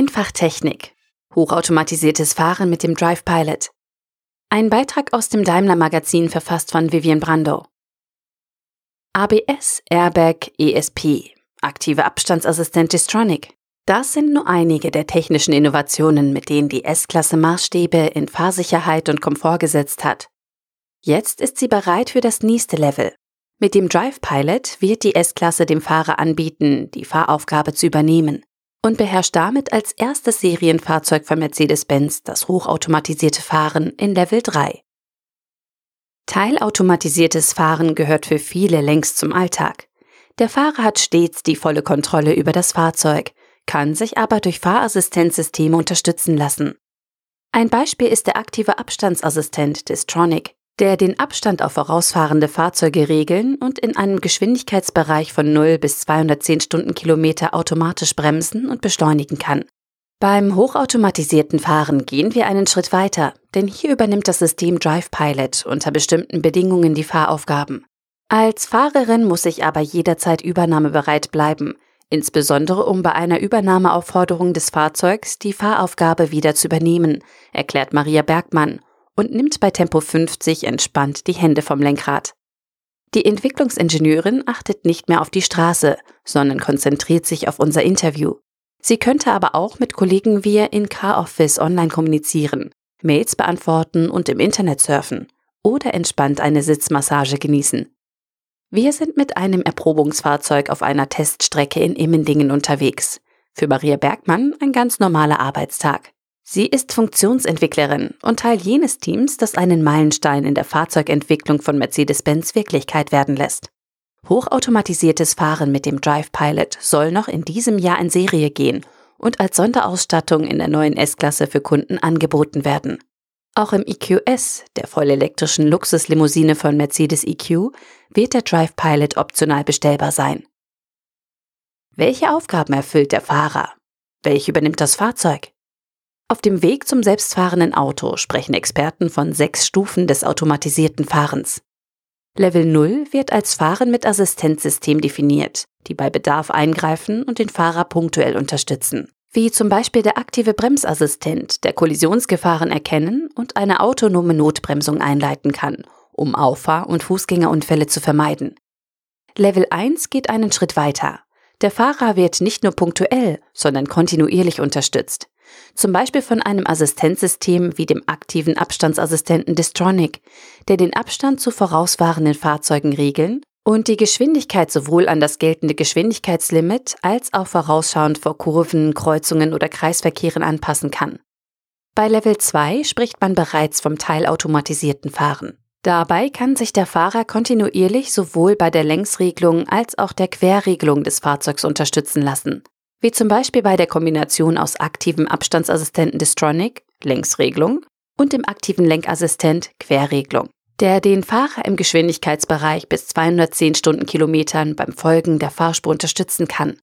Einfach Technik. Hochautomatisiertes Fahren mit dem Drive Pilot. Ein Beitrag aus dem Daimler Magazin verfasst von Vivian Brando. ABS, Airbag, ESP, aktive Abstandsassistent Distronic. Das sind nur einige der technischen Innovationen, mit denen die S-Klasse Maßstäbe in Fahrsicherheit und Komfort gesetzt hat. Jetzt ist sie bereit für das nächste Level. Mit dem Drive Pilot wird die S-Klasse dem Fahrer anbieten, die Fahraufgabe zu übernehmen und beherrscht damit als erstes Serienfahrzeug von Mercedes-Benz das hochautomatisierte Fahren in Level 3. Teilautomatisiertes Fahren gehört für viele längst zum Alltag. Der Fahrer hat stets die volle Kontrolle über das Fahrzeug, kann sich aber durch Fahrassistenzsysteme unterstützen lassen. Ein Beispiel ist der aktive Abstandsassistent Distronic, der den Abstand auf vorausfahrende Fahrzeuge regeln und in einem Geschwindigkeitsbereich von 0 bis 210 Stundenkilometer automatisch bremsen und beschleunigen kann. Beim hochautomatisierten Fahren gehen wir einen Schritt weiter, denn hier übernimmt das System Drive Pilot unter bestimmten Bedingungen die Fahraufgaben. Als Fahrerin muss ich aber jederzeit übernahmebereit bleiben, insbesondere um bei einer Übernahmeaufforderung des Fahrzeugs die Fahraufgabe wieder zu übernehmen, erklärt Maria Bergmann und nimmt bei Tempo 50 entspannt die Hände vom Lenkrad. Die Entwicklungsingenieurin achtet nicht mehr auf die Straße, sondern konzentriert sich auf unser Interview. Sie könnte aber auch mit Kollegen via in Car Office online kommunizieren, Mails beantworten und im Internet surfen oder entspannt eine Sitzmassage genießen. Wir sind mit einem Erprobungsfahrzeug auf einer Teststrecke in Immendingen unterwegs. Für Maria Bergmann ein ganz normaler Arbeitstag. Sie ist Funktionsentwicklerin und Teil jenes Teams, das einen Meilenstein in der Fahrzeugentwicklung von Mercedes-Benz Wirklichkeit werden lässt. Hochautomatisiertes Fahren mit dem Drive Pilot soll noch in diesem Jahr in Serie gehen und als Sonderausstattung in der neuen S-Klasse für Kunden angeboten werden. Auch im EQS, der vollelektrischen Luxuslimousine von Mercedes EQ, wird der Drive Pilot optional bestellbar sein. Welche Aufgaben erfüllt der Fahrer? Welche übernimmt das Fahrzeug? Auf dem Weg zum selbstfahrenden Auto sprechen Experten von sechs Stufen des automatisierten Fahrens. Level 0 wird als Fahren mit Assistenzsystem definiert, die bei Bedarf eingreifen und den Fahrer punktuell unterstützen. Wie zum Beispiel der aktive Bremsassistent, der Kollisionsgefahren erkennen und eine autonome Notbremsung einleiten kann, um Auffahr- und Fußgängerunfälle zu vermeiden. Level 1 geht einen Schritt weiter. Der Fahrer wird nicht nur punktuell, sondern kontinuierlich unterstützt zum Beispiel von einem Assistenzsystem wie dem aktiven Abstandsassistenten Distronic, der den Abstand zu vorausfahrenden Fahrzeugen regeln und die Geschwindigkeit sowohl an das geltende Geschwindigkeitslimit als auch vorausschauend vor Kurven, Kreuzungen oder Kreisverkehren anpassen kann. Bei Level 2 spricht man bereits vom teilautomatisierten Fahren. Dabei kann sich der Fahrer kontinuierlich sowohl bei der Längsregelung als auch der Querregelung des Fahrzeugs unterstützen lassen wie zum Beispiel bei der Kombination aus aktivem Abstandsassistenten Distronic, Längsregelung, und dem aktiven Lenkassistent, Querregelung, der den Fahrer im Geschwindigkeitsbereich bis 210 Stundenkilometern beim Folgen der Fahrspur unterstützen kann.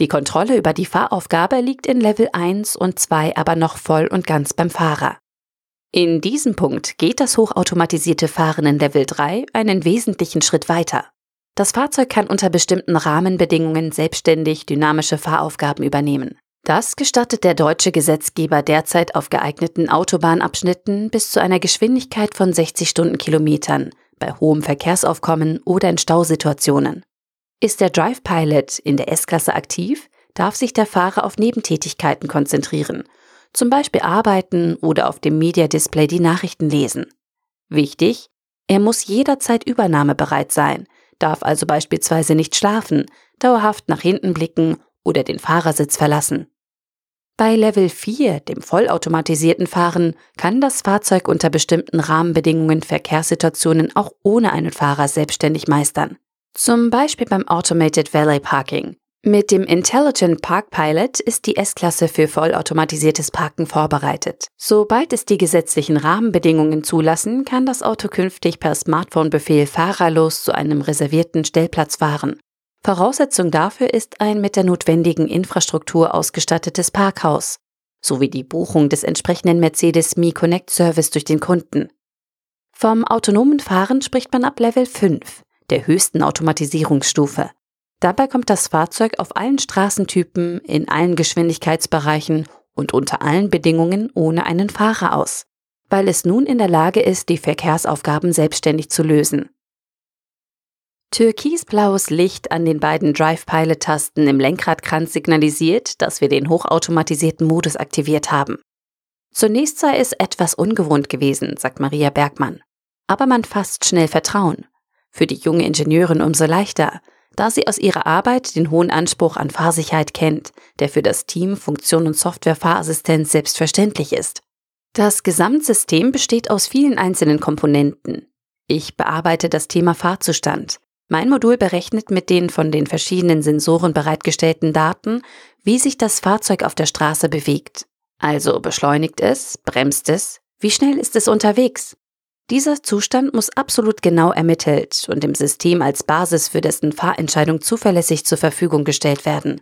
Die Kontrolle über die Fahraufgabe liegt in Level 1 und 2 aber noch voll und ganz beim Fahrer. In diesem Punkt geht das hochautomatisierte Fahren in Level 3 einen wesentlichen Schritt weiter. Das Fahrzeug kann unter bestimmten Rahmenbedingungen selbstständig dynamische Fahraufgaben übernehmen. Das gestattet der deutsche Gesetzgeber derzeit auf geeigneten Autobahnabschnitten bis zu einer Geschwindigkeit von 60 Stundenkilometern bei hohem Verkehrsaufkommen oder in Stausituationen. Ist der Drive Pilot in der S-Klasse aktiv, darf sich der Fahrer auf Nebentätigkeiten konzentrieren, zum Beispiel arbeiten oder auf dem Media Display die Nachrichten lesen. Wichtig, er muss jederzeit übernahmebereit sein, darf also beispielsweise nicht schlafen, dauerhaft nach hinten blicken oder den Fahrersitz verlassen. Bei Level 4, dem vollautomatisierten Fahren, kann das Fahrzeug unter bestimmten Rahmenbedingungen Verkehrssituationen auch ohne einen Fahrer selbstständig meistern. Zum Beispiel beim Automated Valet Parking. Mit dem Intelligent Park Pilot ist die S-Klasse für vollautomatisiertes Parken vorbereitet. Sobald es die gesetzlichen Rahmenbedingungen zulassen, kann das Auto künftig per Smartphone-Befehl fahrerlos zu einem reservierten Stellplatz fahren. Voraussetzung dafür ist ein mit der notwendigen Infrastruktur ausgestattetes Parkhaus sowie die Buchung des entsprechenden Mercedes Me Connect Service durch den Kunden. Vom autonomen Fahren spricht man ab Level 5, der höchsten Automatisierungsstufe. Dabei kommt das Fahrzeug auf allen Straßentypen, in allen Geschwindigkeitsbereichen und unter allen Bedingungen ohne einen Fahrer aus, weil es nun in der Lage ist, die Verkehrsaufgaben selbstständig zu lösen. Türkisblaues Licht an den beiden Drive-Pilot-Tasten im Lenkradkranz signalisiert, dass wir den hochautomatisierten Modus aktiviert haben. Zunächst sei es etwas ungewohnt gewesen, sagt Maria Bergmann. Aber man fasst schnell Vertrauen. Für die junge Ingenieurin umso leichter, da sie aus ihrer Arbeit den hohen Anspruch an Fahrsicherheit kennt, der für das Team Funktion und Software-Fahrassistenz selbstverständlich ist. Das Gesamtsystem besteht aus vielen einzelnen Komponenten. Ich bearbeite das Thema Fahrzustand. Mein Modul berechnet mit den von den verschiedenen Sensoren bereitgestellten Daten, wie sich das Fahrzeug auf der Straße bewegt. Also beschleunigt es, bremst es, wie schnell ist es unterwegs? Dieser Zustand muss absolut genau ermittelt und dem System als Basis für dessen Fahrentscheidung zuverlässig zur Verfügung gestellt werden.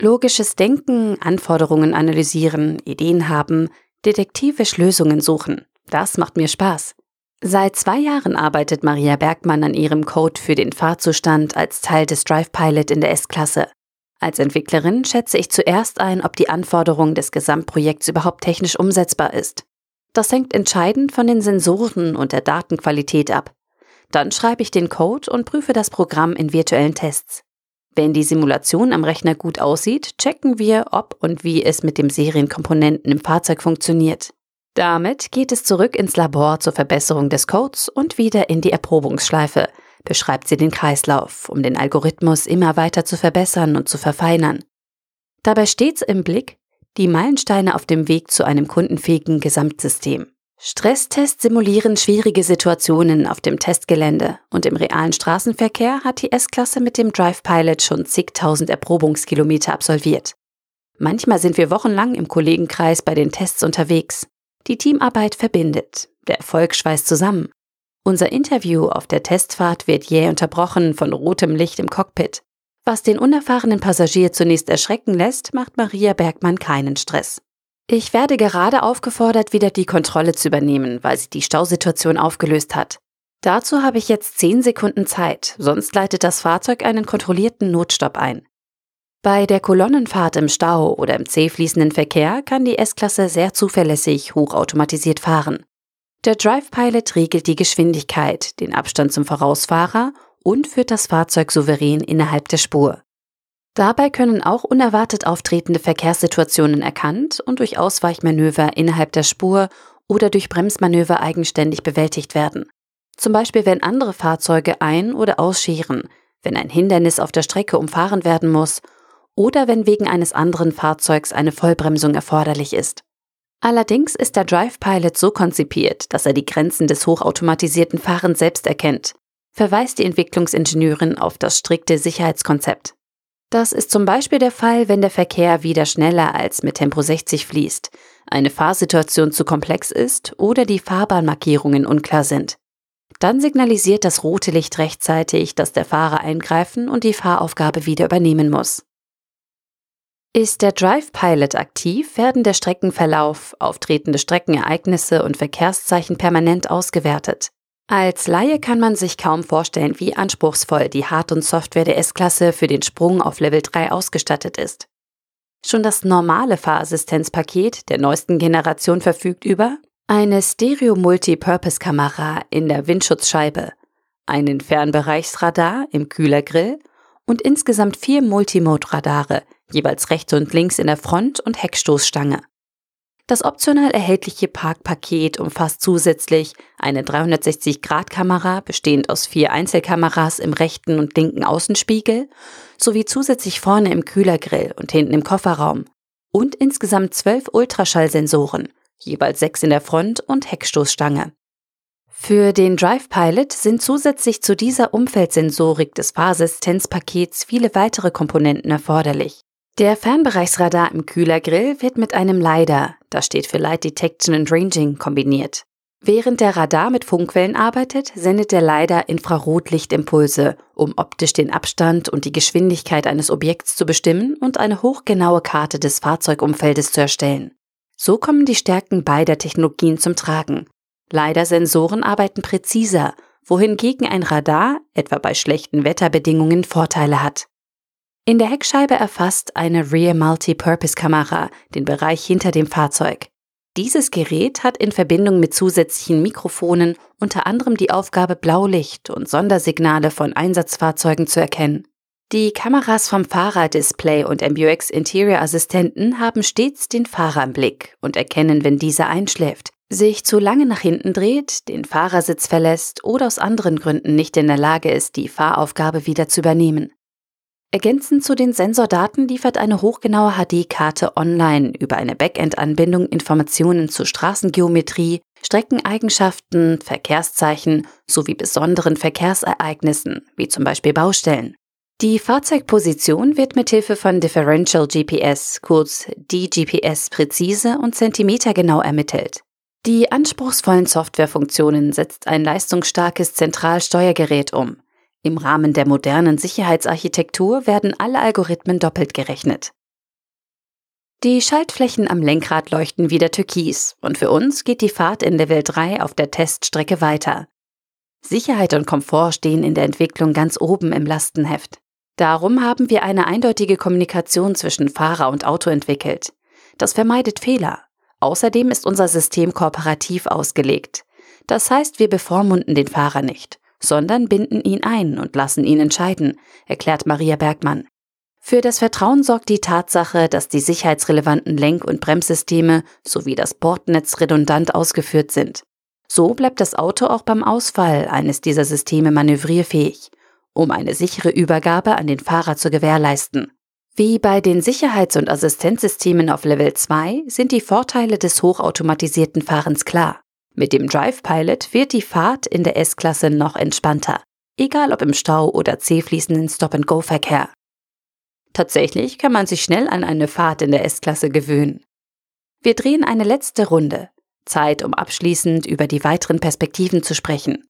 Logisches Denken, Anforderungen analysieren, Ideen haben, detektivisch Lösungen suchen. Das macht mir Spaß. Seit zwei Jahren arbeitet Maria Bergmann an ihrem Code für den Fahrzustand als Teil des Drive Pilot in der S-Klasse. Als Entwicklerin schätze ich zuerst ein, ob die Anforderung des Gesamtprojekts überhaupt technisch umsetzbar ist. Das hängt entscheidend von den Sensoren und der Datenqualität ab. Dann schreibe ich den Code und prüfe das Programm in virtuellen Tests. Wenn die Simulation am Rechner gut aussieht, checken wir, ob und wie es mit dem Serienkomponenten im Fahrzeug funktioniert. Damit geht es zurück ins Labor zur Verbesserung des Codes und wieder in die Erprobungsschleife, beschreibt sie den Kreislauf, um den Algorithmus immer weiter zu verbessern und zu verfeinern. Dabei stets im Blick, die Meilensteine auf dem Weg zu einem kundenfähigen Gesamtsystem. Stresstests simulieren schwierige Situationen auf dem Testgelände und im realen Straßenverkehr hat die S-Klasse mit dem Drive Pilot schon zigtausend Erprobungskilometer absolviert. Manchmal sind wir wochenlang im Kollegenkreis bei den Tests unterwegs. Die Teamarbeit verbindet, der Erfolg schweißt zusammen. Unser Interview auf der Testfahrt wird jäh unterbrochen von rotem Licht im Cockpit. Was den unerfahrenen Passagier zunächst erschrecken lässt, macht Maria Bergmann keinen Stress. Ich werde gerade aufgefordert, wieder die Kontrolle zu übernehmen, weil sich die Stausituation aufgelöst hat. Dazu habe ich jetzt 10 Sekunden Zeit, sonst leitet das Fahrzeug einen kontrollierten Notstopp ein. Bei der Kolonnenfahrt im Stau oder im zäh fließenden Verkehr kann die S-Klasse sehr zuverlässig hochautomatisiert fahren. Der Drive Pilot regelt die Geschwindigkeit, den Abstand zum Vorausfahrer und führt das Fahrzeug souverän innerhalb der Spur. Dabei können auch unerwartet auftretende Verkehrssituationen erkannt und durch Ausweichmanöver innerhalb der Spur oder durch Bremsmanöver eigenständig bewältigt werden. Zum Beispiel, wenn andere Fahrzeuge ein- oder ausscheren, wenn ein Hindernis auf der Strecke umfahren werden muss oder wenn wegen eines anderen Fahrzeugs eine Vollbremsung erforderlich ist. Allerdings ist der Drive Pilot so konzipiert, dass er die Grenzen des hochautomatisierten Fahrens selbst erkennt verweist die Entwicklungsingenieurin auf das strikte Sicherheitskonzept. Das ist zum Beispiel der Fall, wenn der Verkehr wieder schneller als mit Tempo 60 fließt, eine Fahrsituation zu komplex ist oder die Fahrbahnmarkierungen unklar sind. Dann signalisiert das rote Licht rechtzeitig, dass der Fahrer eingreifen und die Fahraufgabe wieder übernehmen muss. Ist der Drive Pilot aktiv, werden der Streckenverlauf, auftretende Streckenereignisse und Verkehrszeichen permanent ausgewertet. Als Laie kann man sich kaum vorstellen, wie anspruchsvoll die Hard- und Software der S-Klasse für den Sprung auf Level 3 ausgestattet ist. Schon das normale Fahrassistenzpaket der neuesten Generation verfügt über eine Stereo-Multipurpose-Kamera in der Windschutzscheibe, einen Fernbereichsradar im Kühlergrill und insgesamt vier Multimode-Radare, jeweils rechts und links in der Front- und Heckstoßstange. Das optional erhältliche Parkpaket umfasst zusätzlich eine 360-Grad-Kamera bestehend aus vier Einzelkameras im rechten und linken Außenspiegel sowie zusätzlich vorne im Kühlergrill und hinten im Kofferraum und insgesamt zwölf Ultraschallsensoren, jeweils sechs in der Front- und Heckstoßstange. Für den Drive Pilot sind zusätzlich zu dieser Umfeldsensorik des Fahrassistenzpakets viele weitere Komponenten erforderlich. Der Fernbereichsradar im Kühlergrill wird mit einem LiDAR, das steht für Light Detection and Ranging, kombiniert. Während der Radar mit Funkwellen arbeitet, sendet der LiDAR Infrarotlichtimpulse, um optisch den Abstand und die Geschwindigkeit eines Objekts zu bestimmen und eine hochgenaue Karte des Fahrzeugumfeldes zu erstellen. So kommen die Stärken beider Technologien zum Tragen. LiDAR-Sensoren arbeiten präziser wohingegen ein Radar, etwa bei schlechten Wetterbedingungen, Vorteile hat. In der Heckscheibe erfasst eine Rear Multi-Purpose Kamera den Bereich hinter dem Fahrzeug. Dieses Gerät hat in Verbindung mit zusätzlichen Mikrofonen unter anderem die Aufgabe, Blaulicht und Sondersignale von Einsatzfahrzeugen zu erkennen. Die Kameras vom Fahrerdisplay und MBUX Interior Assistenten haben stets den Fahrer im Blick und erkennen, wenn dieser einschläft, sich zu lange nach hinten dreht, den Fahrersitz verlässt oder aus anderen Gründen nicht in der Lage ist, die Fahraufgabe wieder zu übernehmen. Ergänzend zu den Sensordaten liefert eine hochgenaue HD-Karte online über eine Backend-Anbindung Informationen zu Straßengeometrie, Streckeneigenschaften, Verkehrszeichen sowie besonderen Verkehrsereignissen, wie zum Beispiel Baustellen. Die Fahrzeugposition wird mithilfe von Differential GPS, kurz DGPS, präzise und zentimetergenau ermittelt. Die anspruchsvollen Softwarefunktionen setzt ein leistungsstarkes Zentralsteuergerät um. Im Rahmen der modernen Sicherheitsarchitektur werden alle Algorithmen doppelt gerechnet. Die Schaltflächen am Lenkrad leuchten wieder türkis und für uns geht die Fahrt in Level 3 auf der Teststrecke weiter. Sicherheit und Komfort stehen in der Entwicklung ganz oben im Lastenheft. Darum haben wir eine eindeutige Kommunikation zwischen Fahrer und Auto entwickelt. Das vermeidet Fehler. Außerdem ist unser System kooperativ ausgelegt. Das heißt, wir bevormunden den Fahrer nicht sondern binden ihn ein und lassen ihn entscheiden, erklärt Maria Bergmann. Für das Vertrauen sorgt die Tatsache, dass die sicherheitsrelevanten Lenk- und Bremssysteme sowie das Bordnetz redundant ausgeführt sind. So bleibt das Auto auch beim Ausfall eines dieser Systeme manövrierfähig, um eine sichere Übergabe an den Fahrer zu gewährleisten. Wie bei den Sicherheits- und Assistenzsystemen auf Level 2 sind die Vorteile des hochautomatisierten Fahrens klar. Mit dem Drive Pilot wird die Fahrt in der S-Klasse noch entspannter, egal ob im Stau oder zähfließenden Stop-and-Go-Verkehr. Tatsächlich kann man sich schnell an eine Fahrt in der S-Klasse gewöhnen. Wir drehen eine letzte Runde. Zeit, um abschließend über die weiteren Perspektiven zu sprechen.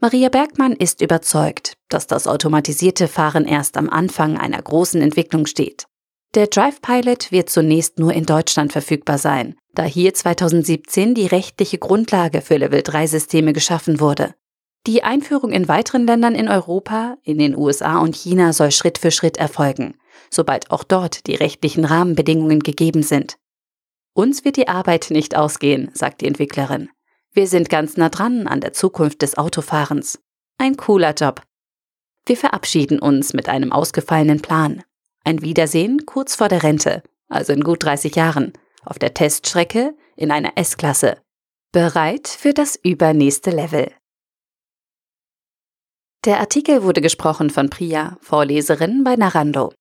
Maria Bergmann ist überzeugt, dass das automatisierte Fahren erst am Anfang einer großen Entwicklung steht. Der Drive Pilot wird zunächst nur in Deutschland verfügbar sein, da hier 2017 die rechtliche Grundlage für Level 3 Systeme geschaffen wurde. Die Einführung in weiteren Ländern in Europa, in den USA und China soll Schritt für Schritt erfolgen, sobald auch dort die rechtlichen Rahmenbedingungen gegeben sind. Uns wird die Arbeit nicht ausgehen, sagt die Entwicklerin. Wir sind ganz nah dran an der Zukunft des Autofahrens. Ein cooler Job. Wir verabschieden uns mit einem ausgefallenen Plan. Ein Wiedersehen kurz vor der Rente, also in gut 30 Jahren, auf der Teststrecke in einer S-Klasse. Bereit für das übernächste Level. Der Artikel wurde gesprochen von Priya, Vorleserin bei Narando.